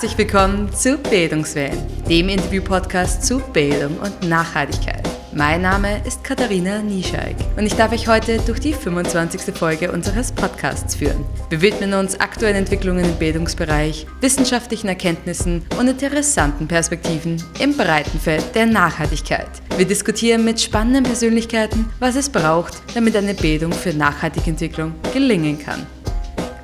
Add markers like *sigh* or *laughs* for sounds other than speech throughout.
Herzlich willkommen zu Bildungswellen, dem Interview-Podcast zu Bildung und Nachhaltigkeit. Mein Name ist Katharina Niescheik und ich darf euch heute durch die 25. Folge unseres Podcasts führen. Wir widmen uns aktuellen Entwicklungen im Bildungsbereich, wissenschaftlichen Erkenntnissen und interessanten Perspektiven im breiten Feld der Nachhaltigkeit. Wir diskutieren mit spannenden Persönlichkeiten, was es braucht, damit eine Bildung für nachhaltige Entwicklung gelingen kann.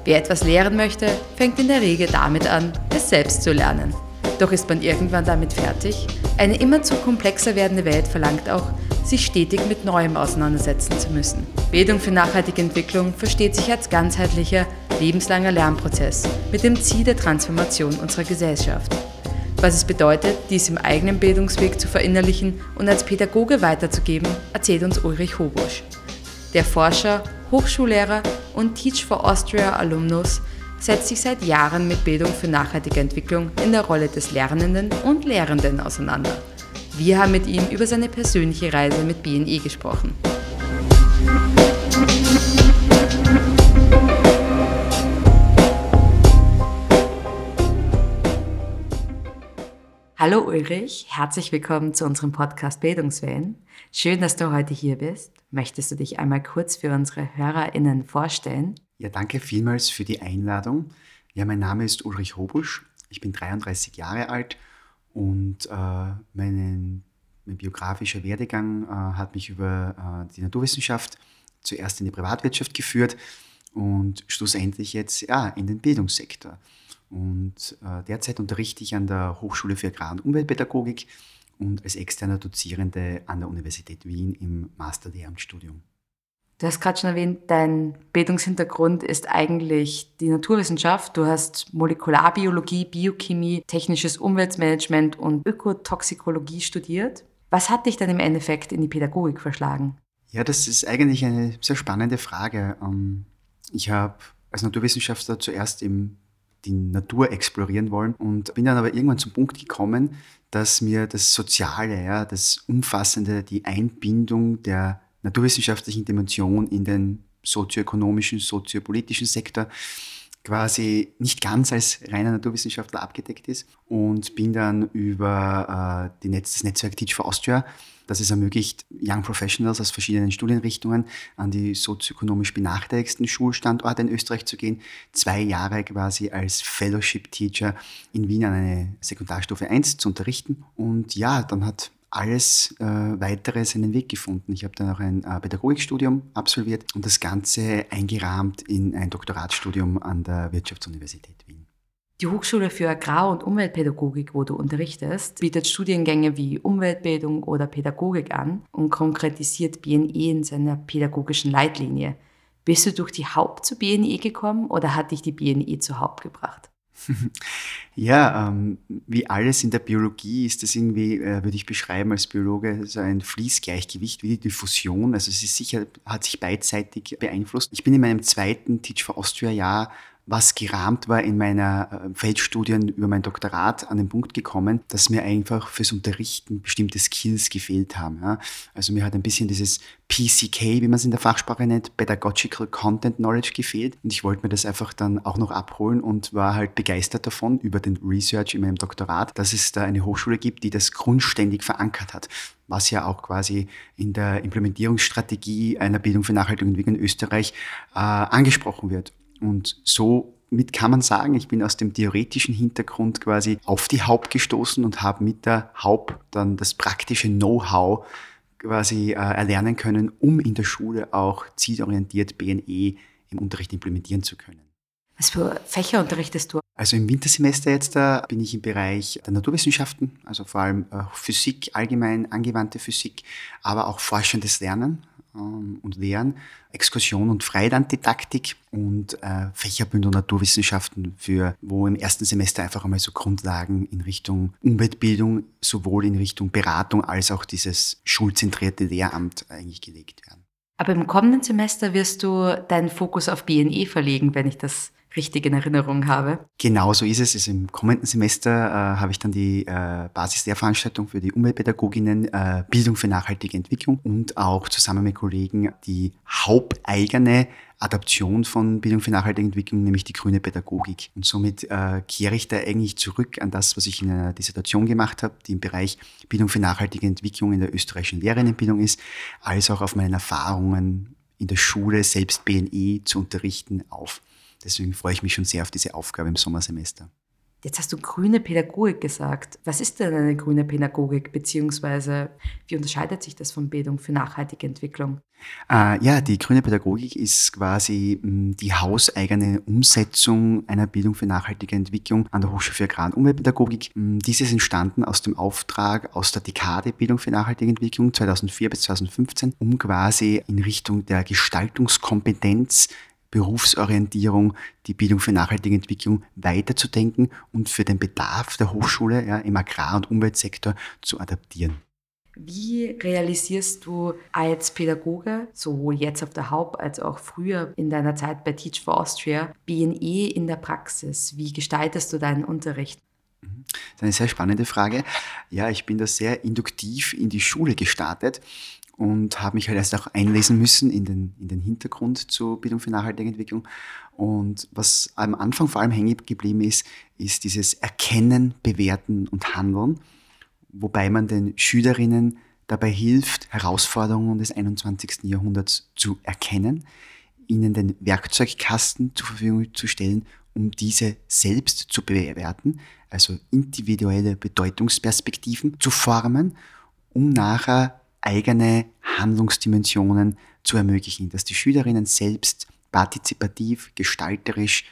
Wer etwas lehren möchte, fängt in der Regel damit an, es selbst zu lernen. Doch ist man irgendwann damit fertig? Eine immer zu komplexer werdende Welt verlangt auch, sich stetig mit Neuem auseinandersetzen zu müssen. Bildung für nachhaltige Entwicklung versteht sich als ganzheitlicher, lebenslanger Lernprozess mit dem Ziel der Transformation unserer Gesellschaft. Was es bedeutet, dies im eigenen Bildungsweg zu verinnerlichen und als Pädagoge weiterzugeben, erzählt uns Ulrich Hobusch. Der Forscher, Hochschullehrer und Teach for Austria Alumnus setzt sich seit Jahren mit Bildung für nachhaltige Entwicklung in der Rolle des Lernenden und Lehrenden auseinander. Wir haben mit ihm über seine persönliche Reise mit BNE gesprochen. Hallo Ulrich, herzlich willkommen zu unserem Podcast Bildungswellen. Schön, dass du heute hier bist. Möchtest du dich einmal kurz für unsere HörerInnen vorstellen? Ja, danke vielmals für die Einladung. Ja, mein Name ist Ulrich Hobusch. Ich bin 33 Jahre alt und äh, meinen, mein biografischer Werdegang äh, hat mich über äh, die Naturwissenschaft zuerst in die Privatwirtschaft geführt und schlussendlich jetzt ja, in den Bildungssektor. Und äh, derzeit unterrichte ich an der Hochschule für Agrar- und Umweltpädagogik und als externer Dozierende an der Universität Wien im Master-Lehramtsstudium. Du hast gerade schon erwähnt, dein Bildungshintergrund ist eigentlich die Naturwissenschaft. Du hast Molekularbiologie, Biochemie, technisches Umweltmanagement und Ökotoxikologie studiert. Was hat dich dann im Endeffekt in die Pädagogik verschlagen? Ja, das ist eigentlich eine sehr spannende Frage. Ähm, ich habe als Naturwissenschaftler zuerst eben die Natur explorieren wollen. Und bin dann aber irgendwann zum Punkt gekommen, dass mir das Soziale, ja, das Umfassende, die Einbindung der naturwissenschaftlichen Dimension in den sozioökonomischen, soziopolitischen Sektor quasi nicht ganz als reiner Naturwissenschaftler abgedeckt ist. Und bin dann über äh, Netz, das Netzwerk Teach for Austria, das es ermöglicht, Young Professionals aus verschiedenen Studienrichtungen an die sozioökonomisch benachteiligsten Schulstandorte in Österreich zu gehen, zwei Jahre quasi als Fellowship Teacher in Wien an eine Sekundarstufe 1 zu unterrichten. Und ja, dann hat alles äh, weitere seinen Weg gefunden. Ich habe dann auch ein äh, Pädagogikstudium absolviert und das Ganze eingerahmt in ein Doktoratsstudium an der Wirtschaftsuniversität Wien. Die Hochschule für Agrar- und Umweltpädagogik, wo du unterrichtest, bietet Studiengänge wie Umweltbildung oder Pädagogik an und konkretisiert BNE in seiner pädagogischen Leitlinie. Bist du durch die Haupt zu BNE gekommen oder hat dich die BNE zur Haupt gebracht? *laughs* Ja, ähm, wie alles in der Biologie ist das irgendwie, äh, würde ich beschreiben als Biologe, so ein Fließgleichgewicht wie die Diffusion. Also es ist sicher, hat sich beidseitig beeinflusst. Ich bin in meinem zweiten Teach for Austria Jahr was gerahmt war in meiner äh, Feldstudien über mein Doktorat an den Punkt gekommen, dass mir einfach fürs Unterrichten bestimmte Skills gefehlt haben. Ja. Also mir hat ein bisschen dieses PCK, wie man es in der Fachsprache nennt, Pedagogical Content Knowledge gefehlt. Und ich wollte mir das einfach dann auch noch abholen und war halt begeistert davon über den Research in meinem Doktorat, dass es da eine Hochschule gibt, die das grundständig verankert hat was ja auch quasi in der Implementierungsstrategie einer Bildung für nachhaltige Entwicklung in Österreich äh, angesprochen wird. Und so mit kann man sagen, ich bin aus dem theoretischen Hintergrund quasi auf die Haupt gestoßen und habe mit der Haupt dann das praktische Know-how quasi äh, erlernen können, um in der Schule auch zielorientiert BNE im Unterricht implementieren zu können. Was für Fächer unterrichtest du? Also im Wintersemester jetzt da bin ich im Bereich der Naturwissenschaften, also vor allem äh, Physik, allgemein angewandte Physik, aber auch forschendes Lernen, und Lehren, Exkursion und Freilanddidaktik und äh, Fächerbündel Naturwissenschaften, für, wo im ersten Semester einfach einmal so Grundlagen in Richtung Umweltbildung, sowohl in Richtung Beratung als auch dieses schulzentrierte Lehramt eigentlich gelegt werden. Aber im kommenden Semester wirst du deinen Fokus auf BNE verlegen, wenn ich das richtig in Erinnerung habe. Genau so ist es. Also Im kommenden Semester äh, habe ich dann die äh, Basislehrveranstaltung für die Umweltpädagoginnen, äh, Bildung für nachhaltige Entwicklung und auch zusammen mit Kollegen die haupeigene Adaption von Bildung für nachhaltige Entwicklung, nämlich die grüne Pädagogik. Und somit äh, kehre ich da eigentlich zurück an das, was ich in einer Dissertation gemacht habe, die im Bereich Bildung für nachhaltige Entwicklung in der österreichischen Lehrerinnenbildung ist, als auch auf meine Erfahrungen in der Schule selbst BNE zu unterrichten auf. Deswegen freue ich mich schon sehr auf diese Aufgabe im Sommersemester. Jetzt hast du grüne Pädagogik gesagt. Was ist denn eine grüne Pädagogik, beziehungsweise wie unterscheidet sich das von Bildung für nachhaltige Entwicklung? Äh, ja, die grüne Pädagogik ist quasi mh, hm, die hauseigene Umsetzung einer Bildung für nachhaltige Entwicklung an der Hochschule für Agrar- und Umweltpädagogik. Mh, hm, dies ist entstanden aus dem Auftrag aus der Dekade Bildung für nachhaltige Entwicklung 2004 bis 2015, um quasi in Richtung der Gestaltungskompetenz Berufsorientierung, die Bildung für nachhaltige Entwicklung weiterzudenken und für den Bedarf der Hochschule ja, im Agrar- und Umweltsektor zu adaptieren. Wie realisierst du als Pädagoge, sowohl jetzt auf der Haupt- als auch früher in deiner Zeit bei Teach for Austria, BNE in der Praxis? Wie gestaltest du deinen Unterricht? Mhm. Das ist eine sehr spannende Frage. Ja, ich bin da sehr induktiv in die Schule gestartet und habe mich halt erst auch einlesen müssen in den, in den Hintergrund zur Bildung für nachhaltige Entwicklung. Und was am Anfang vor allem hängen geblieben ist, ist dieses Erkennen, Bewerten und Handeln, wobei man den Schülerinnen dabei hilft, Herausforderungen des 21. Jahrhunderts zu erkennen, ihnen den Werkzeugkasten zur Verfügung zu stellen, um diese selbst zu bewerten, also individuelle Bedeutungsperspektiven zu formen, um nachher eigene Handlungsdimensionen zu ermöglichen, dass die Schülerinnen selbst partizipativ, gestalterisch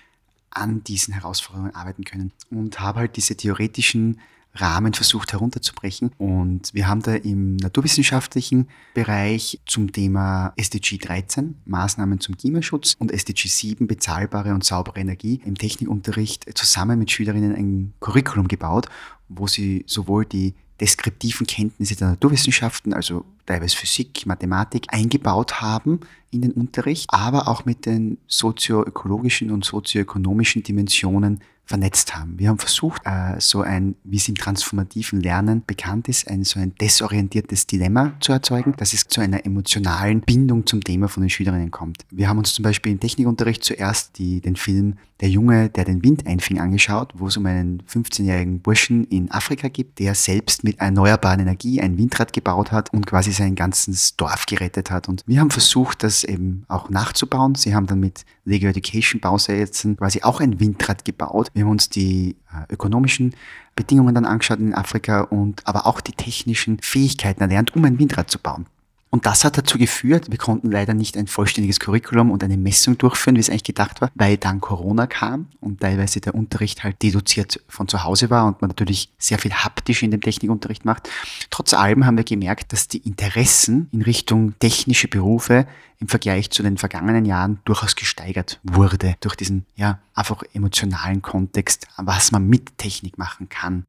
an diesen Herausforderungen arbeiten können. Und habe halt diese theoretischen Rahmen versucht herunterzubrechen. Und wir haben da im naturwissenschaftlichen Bereich zum Thema SDG 13, Maßnahmen zum Klimaschutz, und SDG 7, bezahlbare und saubere Energie, im Technikunterricht zusammen mit Schülerinnen ein Curriculum gebaut, wo sie sowohl die deskriptiven Kenntnisse der Naturwissenschaften, also teilweise Physik, Mathematik, eingebaut haben in den Unterricht, aber auch mit den sozioökologischen und sozioökonomischen Dimensionen vernetzt haben. Wir haben versucht, äh, so ein, wie es im transformativen Lernen bekannt ist, ein so ein desorientiertes Dilemma zu erzeugen, dass es zu einer emotionalen Bindung zum Thema von den Schülerinnen kommt. Wir haben uns zum Beispiel im Technikunterricht zuerst die, den Film Der Junge, der den Wind einfing, angeschaut, wo es um einen 15-jährigen Burschen in Afrika gibt, der selbst mit erneuerbaren Energie ein Windrad gebaut hat und quasi sein ganzes Dorf gerettet hat. Und wir haben versucht, das eben auch nachzubauen. Sie haben dann mit Lego Education Bausätzen quasi auch ein Windrad gebaut. Wir haben uns die äh, ökonomischen Bedingungen dann angeschaut in Afrika und aber auch die technischen Fähigkeiten erlernt, um ein Windrad zu bauen. Und das hat dazu geführt, wir konnten leider nicht ein vollständiges Curriculum und eine Messung durchführen, wie es eigentlich gedacht war, weil dann Corona kam und teilweise der Unterricht halt deduziert von zu Hause war und man natürlich sehr viel haptisch in dem Technikunterricht macht. Trotz allem haben wir gemerkt, dass die Interessen in Richtung technische Berufe im Vergleich zu den vergangenen Jahren durchaus gesteigert wurde durch diesen, ja, einfach emotionalen Kontext, was man mit Technik machen kann.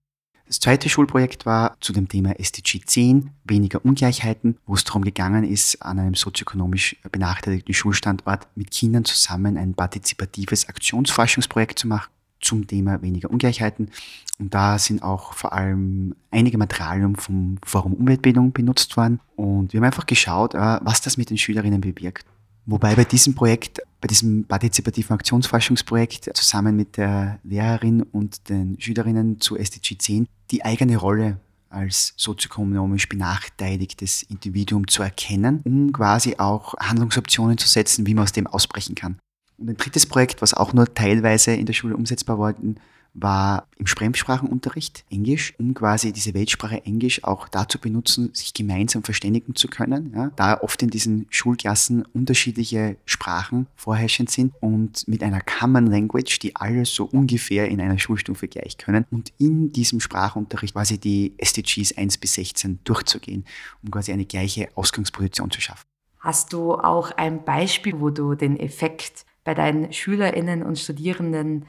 Das zweite Schulprojekt war zu dem Thema SDG 10, weniger Ungleichheiten, wo es darum gegangen ist, an einem sozioökonomisch benachteiligten Schulstandort mit Kindern zusammen ein partizipatives Aktionsforschungsprojekt zu machen zum Thema weniger Ungleichheiten. Und da sind auch vor allem einige Materialien vom Forum Umweltbildung benutzt worden. Und wir haben einfach geschaut, äh, was das mit den Schülerinnen bewirkt. Wobei bei diesem Projekt, bei diesem partizipativen Aktionsforschungsprojekt zusammen mit der Lehrerin und den Schülerinnen zu SDG 10 die eigene Rolle als sozioökonomisch benachteiligtes Individuum zu erkennen, um quasi auch Handlungsoptionen zu setzen, wie man aus dem ausbrechen kann. Und ein drittes Projekt, was auch nur teilweise in der Schule umsetzbar war, war im Fremdsprachenunterricht Englisch, um quasi diese Weltsprache Englisch auch dazu benutzen, sich gemeinsam verständigen zu können. Ja, da oft in diesen Schulklassen unterschiedliche Sprachen vorherrschend sind und mit einer Common Language, die alle so ungefähr in einer Schulstufe gleich können und in diesem Sprachunterricht quasi die SDGs 1 bis 16 durchzugehen, um quasi eine gleiche Ausgangsposition zu schaffen. Hast du auch ein Beispiel, wo du den Effekt bei deinen Schülerinnen und Studierenden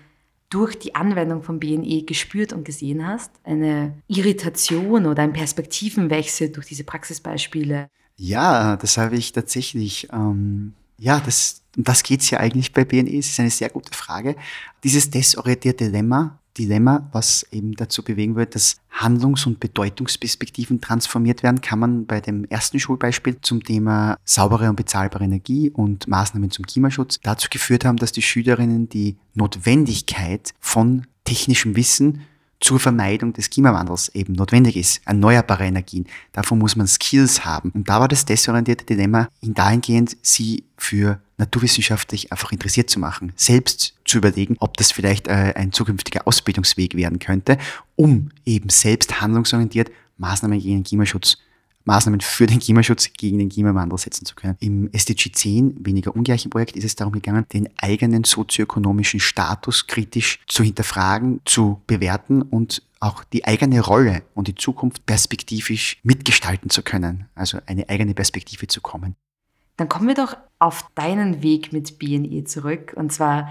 durch die Anwendung von BNE gespürt und gesehen hast? Eine Irritation oder ein Perspektivenwechsel durch diese Praxisbeispiele? Ja, das habe ich tatsächlich. Ähm Ja, das, um das geht's ja eigentlich bei BNE. Es ist eine sehr gute Frage. Dieses desorientierte Dilemma, Dilemma, was eben dazu bewegen wird, dass Handlungs- und Bedeutungsperspektiven transformiert werden, kann man bei dem ersten Schulbeispiel zum Thema saubere und bezahlbare Energie und Maßnahmen zum Klimaschutz dazu geführt haben, dass die Schülerinnen die Notwendigkeit von technischem Wissen zur Vermeidung des Klimawandels eben notwendig ist. Erneuerbare Energien. Davon muss man Skills haben. Und da war das desorientierte Dilemma in dahingehend, sie für naturwissenschaftlich einfach interessiert zu machen, selbst zu überlegen, ob das vielleicht äh, ein zukünftiger Ausbildungsweg werden könnte, um eben selbst handlungsorientiert Maßnahmen gegen den Klimaschutz Maßnahmen für den Klimaschutz gegen den Klimawandel setzen zu können. Im SDG 10, weniger ungleichen Projekt, ist es darum gegangen, den eigenen sozioökonomischen Status kritisch zu hinterfragen, zu bewerten und auch die eigene Rolle und die Zukunft perspektivisch mitgestalten zu können, also eine eigene Perspektive zu kommen. Dann kommen wir doch auf deinen Weg mit BNE zurück. Und zwar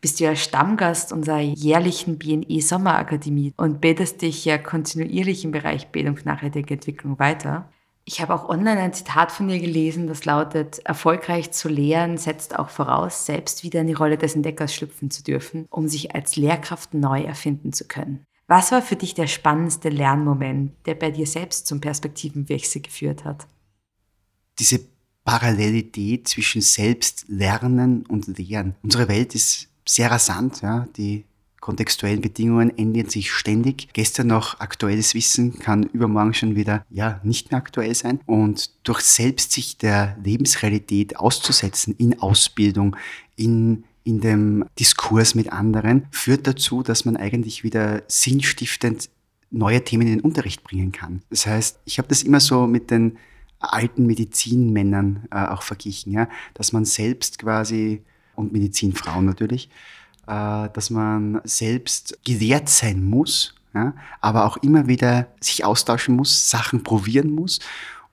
bist du ja Stammgast unserer jährlichen BNE Sommerakademie und bildest dich ja kontinuierlich im Bereich Bildung nachhaltige Entwicklung weiter. Ich habe auch online ein Zitat von dir gelesen, das lautet, erfolgreich zu lehren setzt auch voraus, selbst wieder in die Rolle des Entdeckers schlüpfen zu dürfen, um sich als Lehrkraft neu erfinden zu können. Was war für dich der spannendste Lernmoment, der bei dir selbst zum Perspektivenwechsel geführt hat? Diese Parallelität zwischen Selbstlernen und Lehren. Unsere Welt ist sehr rasant, ja, die kontextuellen Bedingungen ändern sich ständig. Gestern noch aktuelles Wissen kann übermorgen schon wieder ja nicht mehr aktuell sein. Und durch selbst sich der Lebensrealität auszusetzen in Ausbildung, in in dem Diskurs mit anderen, führt dazu, dass man eigentlich wieder sinnstiftend neue Themen in den Unterricht bringen kann. Das heißt, ich habe das immer so mit den alten Medizinmännern äh, auch verglichen, ja, dass man selbst quasi und Medizinfrauen natürlich, äh, dass man selbst gelehrt sein muss, ja, aber auch immer wieder sich austauschen muss, Sachen probieren muss,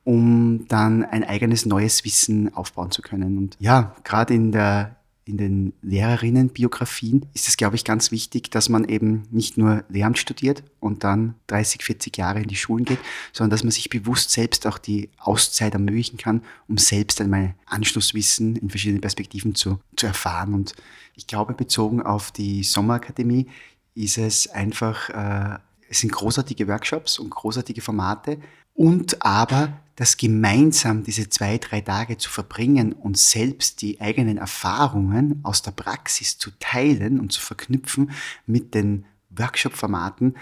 um dann ein eigenes neues Wissen aufbauen zu können. Und ja, gerade in der in den Lehrerinnenbiografien ist es, glaube ich, ganz wichtig, dass man eben nicht nur Lehramt studiert und dann 30, 40 Jahre in die Schulen geht, sondern dass man sich bewusst selbst auch die Auszeit ermöglichen kann, um selbst einmal Anschlusswissen in verschiedenen Perspektiven zu, zu erfahren. Und ich glaube, bezogen auf die Sommerakademie ist es einfach, äh, es sind großartige Workshops und großartige Formate und aber das gemeinsam diese zwei, drei Tage zu verbringen und selbst die eigenen Erfahrungen aus der Praxis zu teilen und zu verknüpfen mit den Workshop-Formaten,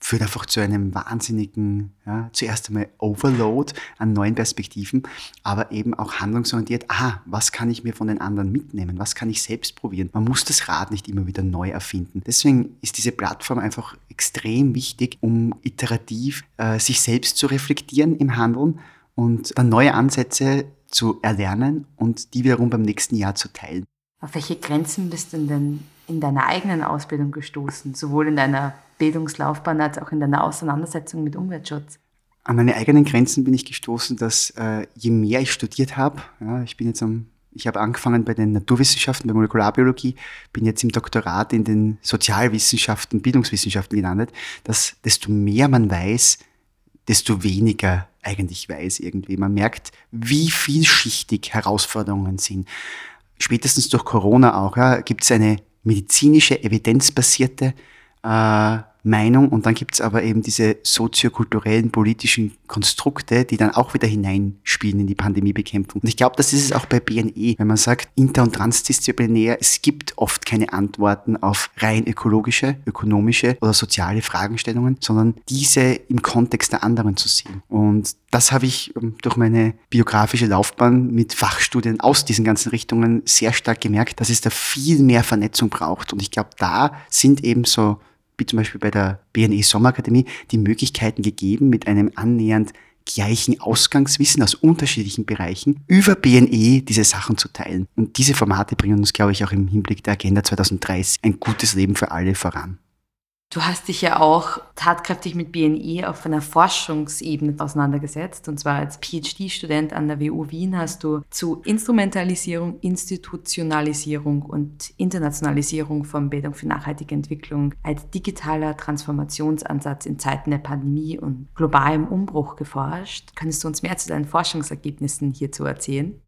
führt einfach zu einem wahnsinnigen, ja, zuerst einmal Overload an neuen Perspektiven, aber eben auch handlungsorientiert, aha, was kann ich mir von den anderen mitnehmen, was kann ich selbst probieren. Man muss das Rad nicht immer wieder neu erfinden. Deswegen ist diese Plattform einfach extrem wichtig, um iterativ äh, sich selbst zu reflektieren im Handeln und dann neue Ansätze zu erlernen und die wiederum beim nächsten Jahr zu teilen. Auf welche Grenzen bist du denn in deiner eigenen Ausbildung gestoßen, sowohl in deiner Bildungslaufbahn als auch in deiner Auseinandersetzung mit Umweltschutz? An meine eigenen Grenzen bin ich gestoßen, dass äh, je mehr ich studiert habe, ja, ich bin jetzt am, ich habe angefangen bei den Naturwissenschaften, bei Molekularbiologie, bin jetzt im Doktorat in den Sozialwissenschaften, Bildungswissenschaften gelandet, dass desto mehr man weiß, desto weniger eigentlich weiß irgendwie. Man merkt, wie vielschichtig Herausforderungen sind. Spätestens durch Corona auch, ja, gibt es eine medizinische, evidenzbasierte äh, Meinung und dann gibt es aber eben diese soziokulturellen, politischen Konstrukte, die dann auch wieder hineinspielen in die Pandemiebekämpfung. Und ich glaube, das ist es auch bei BNE, wenn man sagt, inter- und transdisziplinär, es gibt oft keine Antworten auf rein ökologische, ökonomische oder soziale Fragestellungen, sondern diese im Kontext der anderen zu sehen. Und das habe ich ähm, durch meine biografische Laufbahn mit Fachstudien aus diesen ganzen Richtungen sehr stark gemerkt, dass es da viel mehr Vernetzung braucht. Und ich glaube, da sind eben so wie zum Beispiel bei der BNE Sommerakademie, die Möglichkeiten gegeben, mit einem annähernd gleichen Ausgangswissen aus unterschiedlichen Bereichen über BNE diese Sachen zu teilen. Und diese Formate bringen uns, glaube ich, auch im Hinblick der Agenda 2030 ein gutes Leben für alle voran. Du hast dich ja auch tatkräftig mit BNE auf einer Forschungsebene auseinandergesetzt. Und zwar als PhD-Student an der WU Wien hast du zu Instrumentalisierung, Institutionalisierung und Internationalisierung von Bildung für nachhaltige Entwicklung als digitaler Transformationsansatz in Zeiten der Pandemie und globalem Umbruch geforscht. Könntest du uns mehr zu deinen Forschungsergebnissen hierzu erzählen?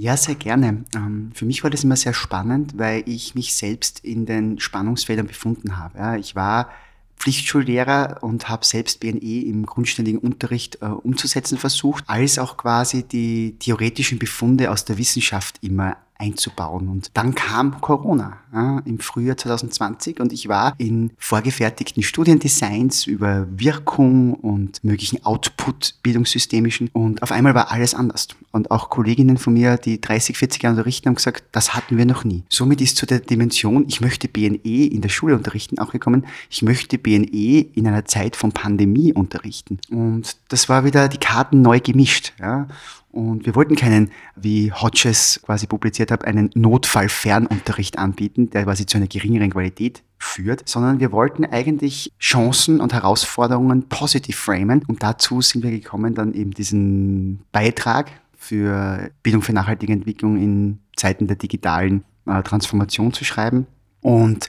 Ja, sehr gerne. Ähm, für mich war das immer sehr spannend, weil ich mich selbst in den Spannungsfeldern befunden habe. Ich war Pflichtschullehrer und habe selbst BNE im grundständigen Unterricht äh, umzusetzen versucht, als auch quasi die theoretischen Befunde aus der Wissenschaft immer einzubauen. Und dann kam Corona ja, im Frühjahr 2020 und ich war in vorgefertigten Studiendesigns über Wirkung und möglichen Output bildungssystemischen und auf einmal war alles anders. Und auch Kolleginnen von mir, die 30, 40 Jahre unterrichten, haben gesagt, das hatten wir noch nie. Somit ist zu der Dimension, ich möchte BNE in der Schule unterrichten, auch gekommen, ich möchte BNE in einer Zeit von Pandemie unterrichten. Und das war wieder die Karten neu gemischt. Ja. Und wir wollten keinen, wie Hodges quasi publiziert hat, einen Notfallfernunterricht anbieten, der quasi zu einer geringeren Qualität führt, sondern wir wollten eigentlich Chancen und Herausforderungen positiv framen. Und dazu sind wir gekommen, dann eben diesen Beitrag für Bildung für nachhaltige Entwicklung in Zeiten der digitalen äh, Transformation zu schreiben. Und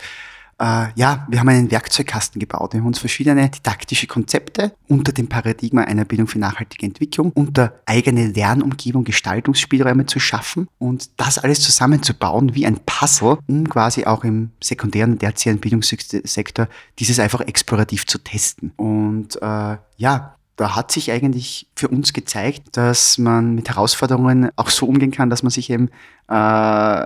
äh, ja, wir haben einen Werkzeugkasten gebaut. Wir haben uns verschiedene didaktische Konzepte unter dem Paradigma einer Bildung für nachhaltige Entwicklung, unter eigene Lernumgebung, Gestaltungsspielräume zu schaffen und das alles zusammenzubauen wie ein Puzzle, um quasi auch im sekundären und tertiären Bildungssektor dieses einfach explorativ zu testen. Und äh, ja, da hat sich eigentlich für uns gezeigt, dass man mit Herausforderungen auch so umgehen kann, dass man sich eben äh,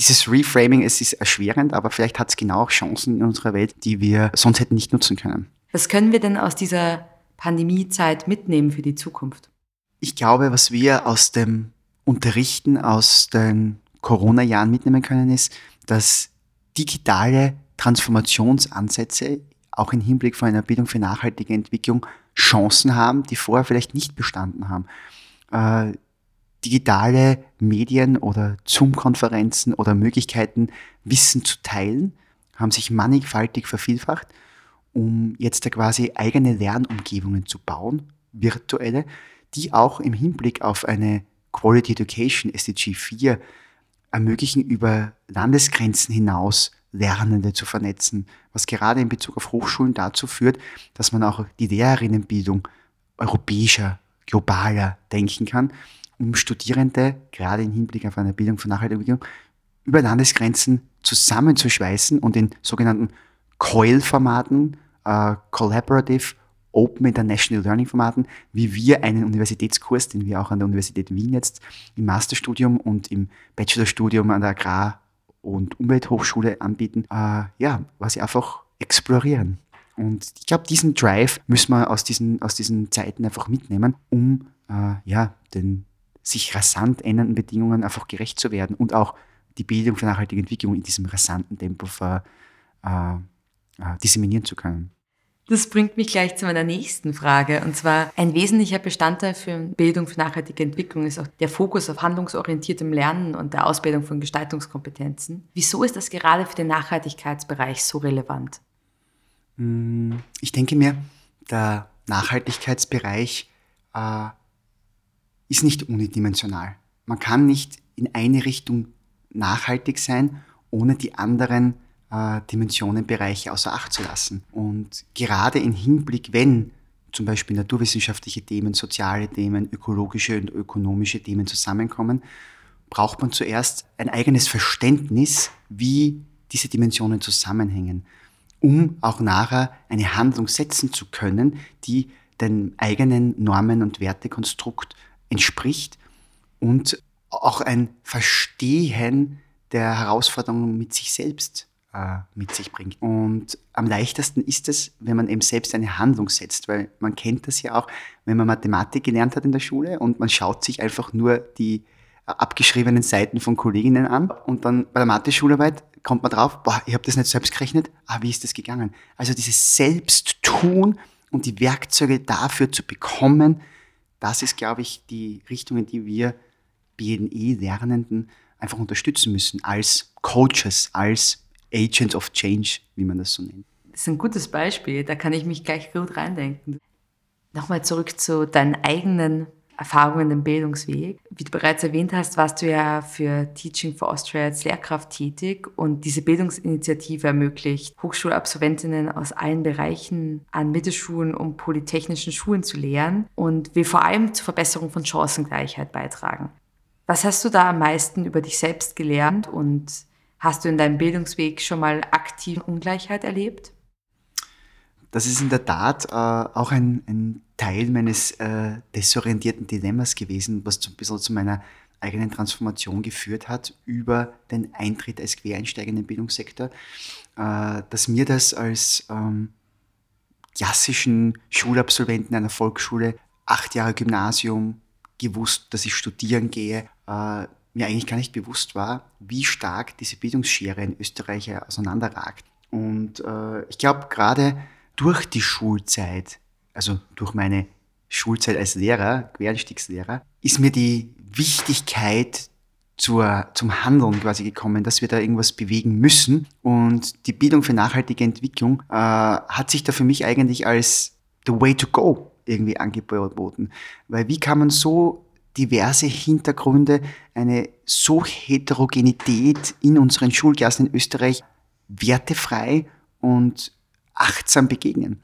dieses Reframing, es ist erschwerend, aber vielleicht hat es genau auch Chancen in unserer Welt, die wir sonst hätten nicht nutzen können. Was können wir denn aus dieser Pandemiezeit mitnehmen für die Zukunft? Ich glaube, was wir aus dem Unterrichten, aus den Corona-Jahren mitnehmen können, ist, dass digitale Transformationsansätze auch im Hinblick von einer Bildung für nachhaltige Entwicklung Chancen haben, die vorher vielleicht nicht bestanden haben. Äh, digitale Medien oder Zoom-Konferenzen oder Möglichkeiten, Wissen zu teilen, haben sich mannigfaltig vervielfacht, um jetzt da quasi eigene Lernumgebungen zu bauen, virtuelle, die auch im Hinblick auf eine Quality Education SDG 4 ermöglichen, über Landesgrenzen hinaus Lernende zu vernetzen, was gerade in Bezug auf Hochschulen dazu führt, dass man auch die Lehrerinnenbildung europäischer, globaler denken kann um Studierende, gerade im Hinblick auf eine Bildung von nachhaltiger Entwicklung, über Landesgrenzen zusammenzuschweißen und in sogenannten COIL-Formaten, äh, Collaborative Open International Learning Formaten, wie wir einen Universitätskurs, den wir auch an der Universität Wien jetzt im Masterstudium und im Bachelorstudium an der Agrar- und Umwelthochschule anbieten, äh, ja, was sie einfach explorieren. Und ich glaube, diesen Drive müssen wir aus diesen, aus diesen Zeiten einfach mitnehmen, um äh, ja, den sich rasant ändernden Bedingungen einfach gerecht zu werden und auch die Bildung für nachhaltige Entwicklung in diesem rasanten Tempo ver, äh, äh, disseminieren zu können. Das bringt mich gleich zu meiner nächsten Frage. Und zwar ein wesentlicher Bestandteil für Bildung für nachhaltige Entwicklung ist auch der Fokus auf handlungsorientiertem Lernen und der Ausbildung von Gestaltungskompetenzen. Wieso ist das gerade für den Nachhaltigkeitsbereich so relevant? Hm, ich denke mir, der Nachhaltigkeitsbereich äh, ist nicht unidimensional. Man kann nicht in eine Richtung nachhaltig sein, ohne die anderen äh, Dimensionen, außer Acht zu lassen. Und gerade im Hinblick, wenn zum Beispiel naturwissenschaftliche Themen, soziale Themen, ökologische und ökonomische Themen zusammenkommen, braucht man zuerst ein eigenes Verständnis, wie diese Dimensionen zusammenhängen, um auch nachher eine Handlung setzen zu können, die den eigenen Normen und Wertekonstrukt entspricht und auch ein Verstehen der Herausforderungen mit sich selbst äh, mit sich bringt. Und am leichtesten ist es, wenn man eben selbst eine Handlung setzt, weil man kennt das ja auch, wenn man Mathematik gelernt hat in der Schule und man schaut sich einfach nur die äh, abgeschriebenen Seiten von Kolleginnen an und dann bei der Mathe-Schularbeit kommt man drauf, boah, ich habe das nicht selbst gerechnet, ah, wie ist das gegangen? Also dieses Selbsttun und die Werkzeuge dafür zu bekommen, das ist, glaube ich, die Richtung, in die wir BNE-Lernenden einfach unterstützen müssen, als Coaches, als Agents of Change, wie man das so nennt. Das ist ein gutes Beispiel, da kann ich mich gleich gut reindenken. Nochmal zurück zu deinen eigenen Erfahrungen im Bildungsweg. Wie du bereits erwähnt hast, warst du ja für Teaching for Austria als Lehrkraft tätig und diese Bildungsinitiative ermöglicht Hochschulabsolventinnen aus allen Bereichen an Mittelschulen und polytechnischen Schulen zu lehren und will vor allem zur Verbesserung von Chancengleichheit beitragen. Was hast du da am meisten über dich selbst gelernt und hast du in deinem Bildungsweg schon mal aktiv Ungleichheit erlebt? Das ist in der Tat äh, auch ein, ein, Teil meines äh, desorientierten Dilemmas gewesen, was ein bisschen zu meiner eigenen Transformation geführt hat über den Eintritt als Quereinsteiger in den Bildungssektor, äh, dass mir das als ähm, klassischen Schulabsolventen einer Volksschule, acht Jahre Gymnasium, gewusst, dass ich studieren gehe, äh, mir eigentlich gar nicht bewusst war, wie stark diese Bildungsschere in Österreich auseinanderragt. Und äh, ich glaube, gerade durch die Schulzeit, also durch meine Schulzeit als Lehrer, Quereinstiegslehrer, ist mir die Wichtigkeit zur, zum Handeln quasi gekommen, dass wir da irgendwas bewegen müssen. Und die Bildung für nachhaltige Entwicklung äh, hat sich da für mich eigentlich als the way to go irgendwie angeboten. Weil wie kann man so diverse Hintergründe, eine so Heterogenität in unseren Schulklassen in Österreich wertefrei und achtsam begegnen?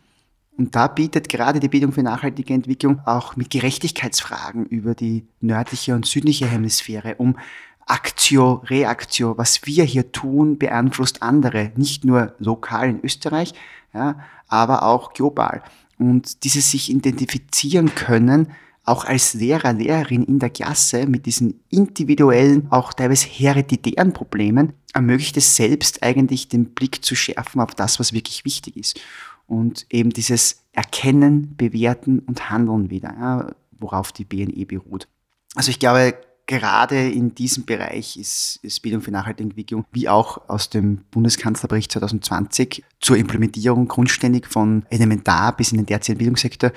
Und da bietet gerade die Bildung für nachhaltige Entwicklung auch mit Gerechtigkeitsfragen über die nördliche und südliche Hemisphäre um Aktio, Reaktio, was wir hier tun, beeinflusst andere, nicht nur lokal in Österreich, ja, aber auch global. Und dieses sich identifizieren können, auch als Lehrer, Lehrerin in der Klasse mit diesen individuellen, auch teilweise hereditären Problemen, ermöglicht es selbst eigentlich den Blick zu schärfen auf das, was wirklich wichtig ist und eben dieses Erkennen, Bewerten und Handeln wieder, ja, worauf die BNE beruht. Also ich glaube, gerade in diesem Bereich ist, ist Bildung für nachhaltige Entwicklung, wie auch aus dem Bundeskanzlerbericht 2020 zur Implementierung grundständig von elementar bis in den tertiären Bildungssektor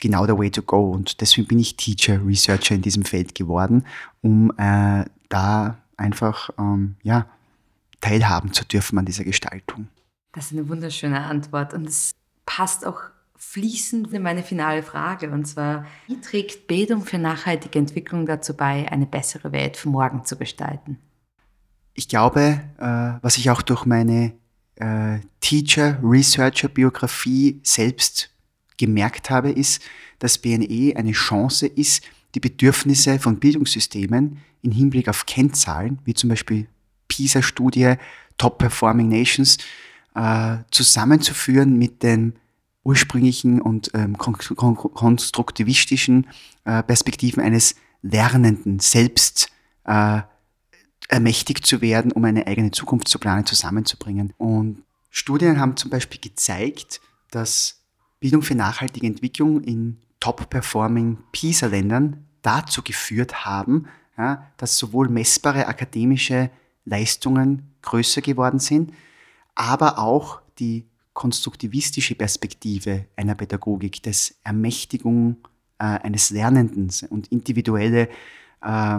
genau der Way to go. Und deswegen bin ich Teacher, Researcher in diesem Feld geworden, um äh, da einfach ähm, ja, teilhaben zu dürfen an dieser Gestaltung. Das ist eine wunderschöne Antwort und es passt auch fließend in meine finale Frage und zwar, wie trägt Bildung für nachhaltige Entwicklung dazu bei, eine bessere Welt für morgen zu gestalten? Ich glaube, äh, was ich auch durch meine äh, Teacher-Researcher-Biografie selbst gemerkt habe, ist, dass BNE eine Chance ist, die Bedürfnisse von Bildungssystemen im Hinblick auf Kennzahlen, wie zum Beispiel PISA-Studie, Top Performing Nations, äh, zusammenzuführen mit den ursprünglichen und ähm, konstruktivistischen äh, Perspektiven eines Lernenden, selbst äh, ermächtigt zu werden, um eine eigene Zukunft zu planen, zusammenzubringen. Und Studien haben zum Beispiel gezeigt, dass Bildung für nachhaltige Entwicklung in top-performing PISA-Ländern dazu geführt haben, ja, dass sowohl messbare akademische Leistungen größer geworden sind, aber auch die konstruktivistische Perspektive einer Pädagogik, des Ermächtigung äh, eines Lernenden und individuelle äh,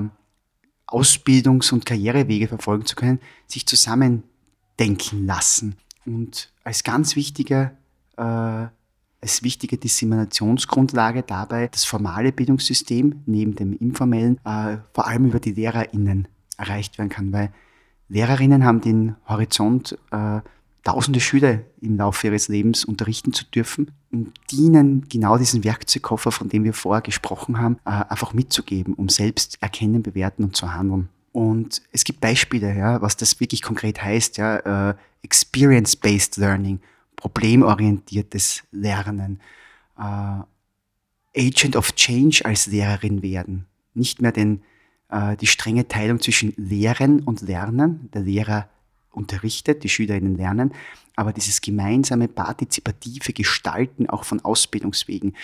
Ausbildungs- und Karrierewege verfolgen zu können, sich zusammendenken lassen. Und als ganz wichtiger, äh, als wichtige Disseminationsgrundlage dabei das formale Bildungssystem neben dem informellen äh, vor allem über die LehrerInnen erreicht werden kann, weil Lehrerinnen haben den Horizont, äh, tausende Schüler im Laufe ihres Lebens unterrichten zu dürfen und dienen genau diesen Werkzeugkoffer, von dem wir vorher gesprochen haben, äh, einfach mitzugeben, um selbst erkennen, bewerten und zu handeln. Und es gibt Beispiele, ja, was das wirklich konkret heißt, ja, äh, Experience-Based Learning, problemorientiertes Lernen, äh, Agent of Change als Lehrerin werden, nicht mehr den äh, die strenge Teilung zwischen Lehren und Lernen. Der Lehrer unterrichtet, die Schülerinnen lernen, aber dieses gemeinsame partizipative Gestalten auch von Ausbildungswegen.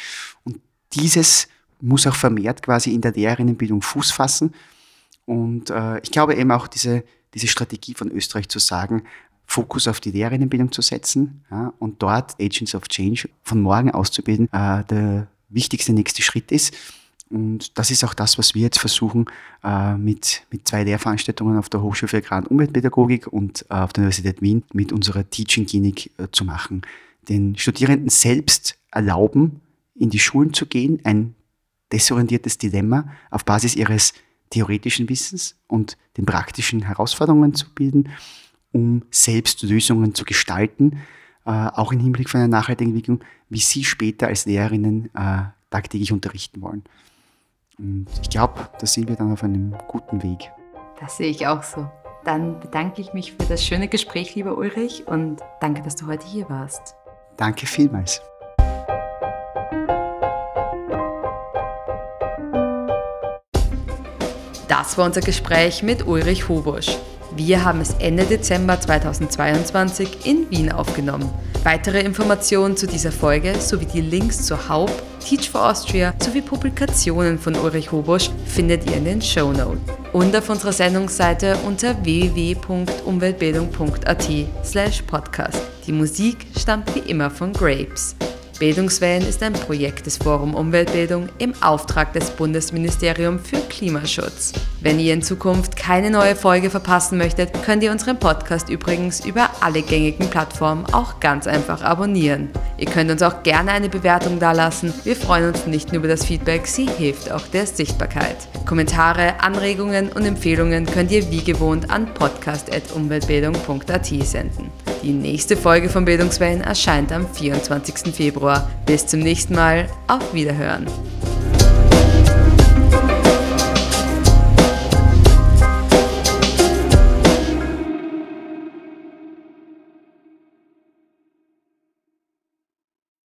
Und dieses muss auch vermehrt quasi in der Lehrerinnenbildung Fuß fassen. Und äh, ich glaube eben auch diese, diese Strategie von Österreich zu sagen, Fokus auf die Lehrerinnenbildung zu setzen ja, und dort Agents of Change von morgen auszubilden, äh, der wichtigste nächste Schritt ist. Und das ist auch das, was wir jetzt versuchen, äh, mit, mit zwei Lehrveranstaltungen auf der Hochschule für Agrar- und Umweltpädagogik und äh, auf der Universität Wien mit unserer Teaching Clinic äh, zu machen. Den Studierenden selbst erlauben, in die Schulen zu gehen, ein desorientiertes Dilemma auf Basis ihres theoretischen Wissens und den praktischen Herausforderungen zu bilden, um selbst Lösungen zu gestalten, auch im Hinblick von einer nachhaltigen Entwicklung, wie sie später als Lehrerinnen tagtäglich unterrichten wollen. Und ich glaube, da sind wir dann auf einem guten Weg. Das sehe ich auch so. Dann bedanke ich mich für das schöne Gespräch, lieber Ulrich, und danke, dass du heute hier warst. Danke vielmals. Das war unser Gespräch mit Ulrich Hubusch. Wir haben es Ende Dezember 2022 in Wien aufgenommen. Weitere Informationen zu dieser Folge sowie die Links zur Haupt, Teach for Austria sowie Publikationen von Ulrich Hobusch findet ihr in den Show Notes und auf unserer Sendungsseite unter www.umweltbildung.at slash podcast. Die Musik stammt wie immer von Grapes. Bildungswellen ist ein Projekt des Forum Umweltbildung im Auftrag des Bundesministeriums für Klimaschutz. Wenn ihr in Zukunft keine neue Folge verpassen möchtet, könnt ihr unseren Podcast übrigens über alle gängigen Plattformen auch ganz einfach abonnieren. Ihr könnt uns auch gerne eine Bewertung dalassen. Wir freuen uns nicht nur über das Feedback, sie hilft auch der Sichtbarkeit. Kommentare, Anregungen und Empfehlungen könnt ihr wie gewohnt an podcast.umweltbildung.at senden. Die nächste Folge von Bildungswellen erscheint am 24. Februar. Bis zum nächsten Mal. Auf Wiederhören.